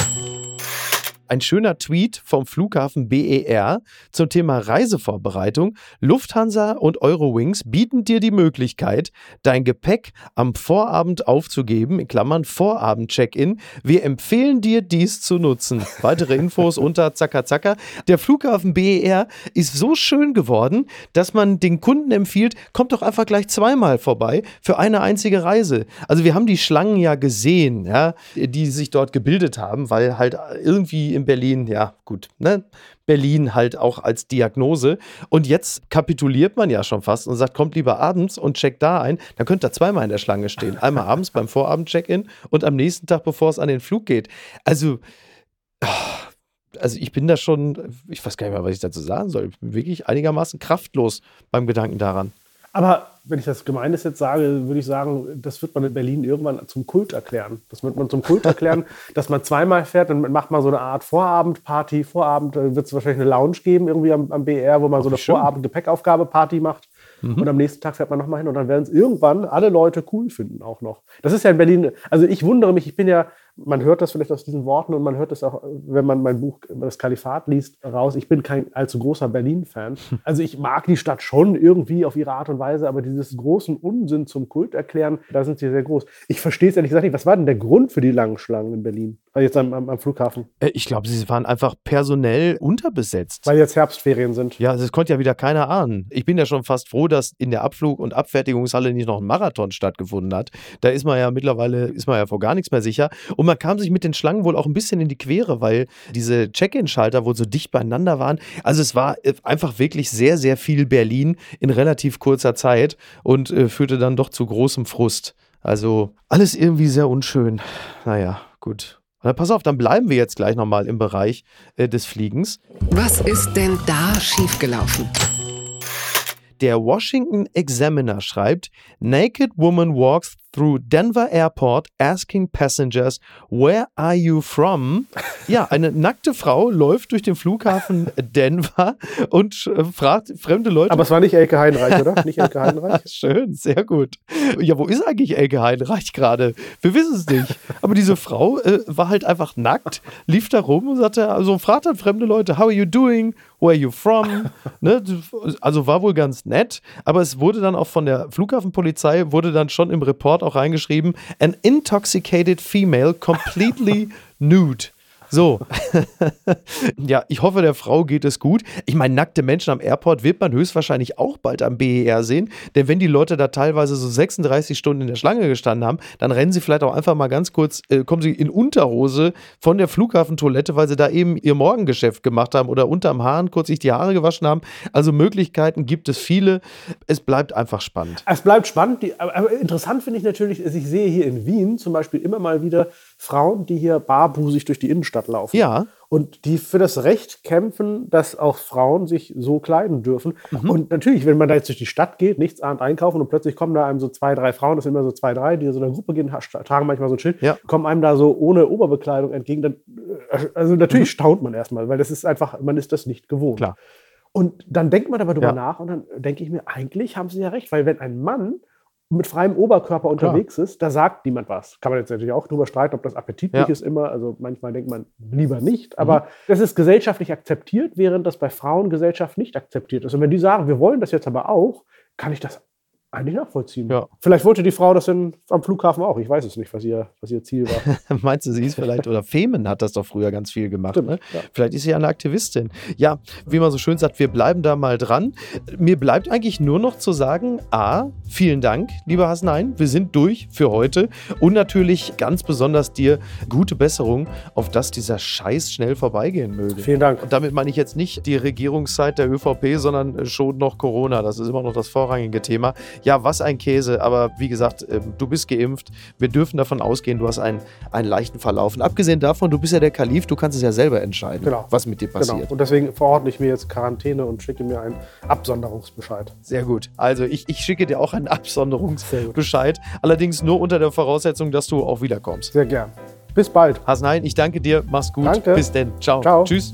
Ein schöner Tweet vom Flughafen BER zum Thema Reisevorbereitung. Lufthansa und Eurowings bieten dir die Möglichkeit, dein Gepäck am Vorabend aufzugeben, in Klammern Vorabend-Check-In. Wir empfehlen dir, dies zu nutzen. Weitere Infos unter Zacka Zacka. Der Flughafen BER ist so schön geworden, dass man den Kunden empfiehlt, kommt doch einfach gleich zweimal vorbei für eine einzige Reise. Also wir haben die Schlangen ja gesehen, ja, die sich dort gebildet haben, weil halt irgendwie in Berlin, ja gut, ne? Berlin halt auch als Diagnose. Und jetzt kapituliert man ja schon fast und sagt, kommt lieber abends und checkt da ein. Dann könnt ihr zweimal in der Schlange stehen. Einmal abends beim Vorabend-Check-In und am nächsten Tag, bevor es an den Flug geht. Also, ah, also ich bin da schon, ich weiß gar nicht mehr, was ich dazu sagen soll. Ich bin wirklich einigermaßen kraftlos beim Gedanken daran. Aber wenn ich das Gemeines jetzt sage, würde ich sagen, das wird man in Berlin irgendwann zum Kult erklären. Das wird man zum Kult *laughs* erklären, dass man zweimal fährt, dann macht man so eine Art Vorabendparty. Vorabend äh, wird es wahrscheinlich eine Lounge geben, irgendwie am, am BR, wo man so eine. Vorabend-Gepäckaufgabe-Party macht. Und am nächsten Tag fährt man nochmal hin und dann werden es irgendwann alle Leute cool finden auch noch. Das ist ja in Berlin, also ich wundere mich, ich bin ja man hört das vielleicht aus diesen Worten und man hört es auch, wenn man mein Buch über das Kalifat liest, raus. Ich bin kein allzu großer Berlin-Fan. *laughs* Also ich mag die Stadt schon irgendwie auf ihre Art und Weise, aber dieses großen Unsinn zum Kult erklären, da sind sie sehr groß. Ich verstehe es ehrlich gesagt nicht. Was war denn der Grund für die langen Schlangen in Berlin? Weil jetzt am, am, am Flughafen? Äh, ich glaube, sie waren einfach personell unterbesetzt. Weil jetzt Herbstferien sind. Ja, das konnte ja wieder keiner ahnen. Ich bin ja schon fast froh, dass in der Abflug- und Abfertigungshalle nicht noch ein Marathon stattgefunden hat. Da ist man ja mittlerweile, ist man ja vor gar nichts mehr sicher. Und man kam sich mit den Schlangen wohl auch ein bisschen in die Quere, weil diese Check-in-Schalter wohl so dicht beieinander waren. Also es war äh, einfach wirklich sehr, sehr viel Berlin in relativ kurzer Zeit und äh, führte dann doch zu großem Frust. Also alles irgendwie sehr unschön. Naja, gut. Na, pass auf, dann bleiben wir jetzt gleich nochmal im Bereich äh, des Fliegens. Was ist denn da schiefgelaufen? Der Washington Examiner schreibt, Naked woman walks through Denver Airport asking passengers, where are you from? Ja, eine nackte Frau läuft durch den Flughafen *laughs* Denver und äh, fragt fremde Leute. Aber es war nicht Elke Heinreich, oder? Nicht Elke Heinreich? *laughs* Schön, sehr gut. Ja, wo ist eigentlich Elke Heinreich gerade? Wir wissen es nicht. Aber diese Frau äh, war halt einfach nackt, lief da rum und sagte, also fragt dann fremde Leute, how are you doing? Where are you from? Ne? Also war wohl ganz nett, aber es wurde dann auch von der Flughafenpolizei, wurde dann schon im Report auch reingeschrieben, an intoxicated female completely nude. So. *laughs* ja, ich hoffe, der Frau geht es gut. Ich meine, nackte Menschen am Airport wird man höchstwahrscheinlich auch bald am BER sehen. Denn wenn die Leute da teilweise so 36 Stunden in der Schlange gestanden haben, dann rennen sie vielleicht auch einfach mal ganz kurz, äh, kommen sie in Unterhose von der Flughafentoilette, weil sie da eben ihr Morgengeschäft gemacht haben oder unterm Hahn kurz sich die Haare gewaschen haben. Also Möglichkeiten gibt es viele. Es bleibt einfach spannend. Es bleibt spannend. Die, aber interessant finde ich natürlich, ich sehe hier in Wien zum Beispiel immer mal wieder Frauen, die hier barbusig durch die Innenstadt laufen. Ja. Und die für das Recht kämpfen, dass auch Frauen sich so kleiden dürfen. Mhm. Und natürlich, wenn man da jetzt durch die Stadt geht, nichts ahnt einkaufen und plötzlich kommen da einem so zwei, drei Frauen, das sind immer so zwei, drei, die so in einer Gruppe gehen, tragen manchmal so ein Schild, ja. kommen einem da so ohne Oberbekleidung entgegen. Dann, äh, also natürlich mhm. staunt man erstmal, weil das ist einfach, man ist das nicht gewohnt. Klar. Und dann denkt man aber drüber Ja. nach und dann denke ich mir, eigentlich haben sie ja recht, weil wenn ein Mann mit freiem Oberkörper unterwegs ist, da sagt niemand was. Kann man jetzt natürlich auch drüber streiten, ob das appetitlich Ja. Mhm. ist immer. Also manchmal denkt man lieber nicht. Aber das ist gesellschaftlich akzeptiert, während das bei Frauen Gesellschaft nicht akzeptiert ist. Und wenn die sagen, wir wollen das jetzt aber auch, kann ich das eigentlich nachvollziehen. Ja. Vielleicht wollte die Frau das in, am Flughafen auch. Ich weiß es nicht, was ihr, was ihr Ziel war. *laughs* Meinst du, sie ist vielleicht, oder Femen hat das doch früher ganz viel gemacht. Stimmt, Ne? ja. Vielleicht ist sie ja eine Aktivistin. Ja, wie man so schön sagt, wir bleiben da mal dran. Mir bleibt eigentlich nur noch zu sagen, A, vielen Dank, lieber Hasnein, wir sind durch für heute. Und natürlich ganz besonders dir gute Besserung, auf dass dieser Scheiß schnell vorbeigehen möge. Vielen Dank. Und damit meine ich jetzt nicht die Regierungszeit der ÖVP, sondern schon noch Corona. Das ist immer noch das vorrangige Thema. Ja, was ein Käse, aber wie gesagt, ähm, du bist geimpft. Wir dürfen davon ausgehen, du hast einen, einen leichten Verlauf. Und abgesehen davon, du bist ja der Kalif, du kannst es ja selber entscheiden, Genau. was mit dir Genau. passiert. Und deswegen verordne ich mir jetzt Quarantäne und schicke mir einen Absonderungsbescheid. Sehr gut. Also ich, ich schicke dir auch einen. Absonderungsbescheid. Allerdings nur unter der Voraussetzung, dass du auch wiederkommst. Sehr gern. Bis bald. Hasnein, ich danke dir. Mach's gut. Danke. Bis denn. Ciao. Ciao. Tschüss.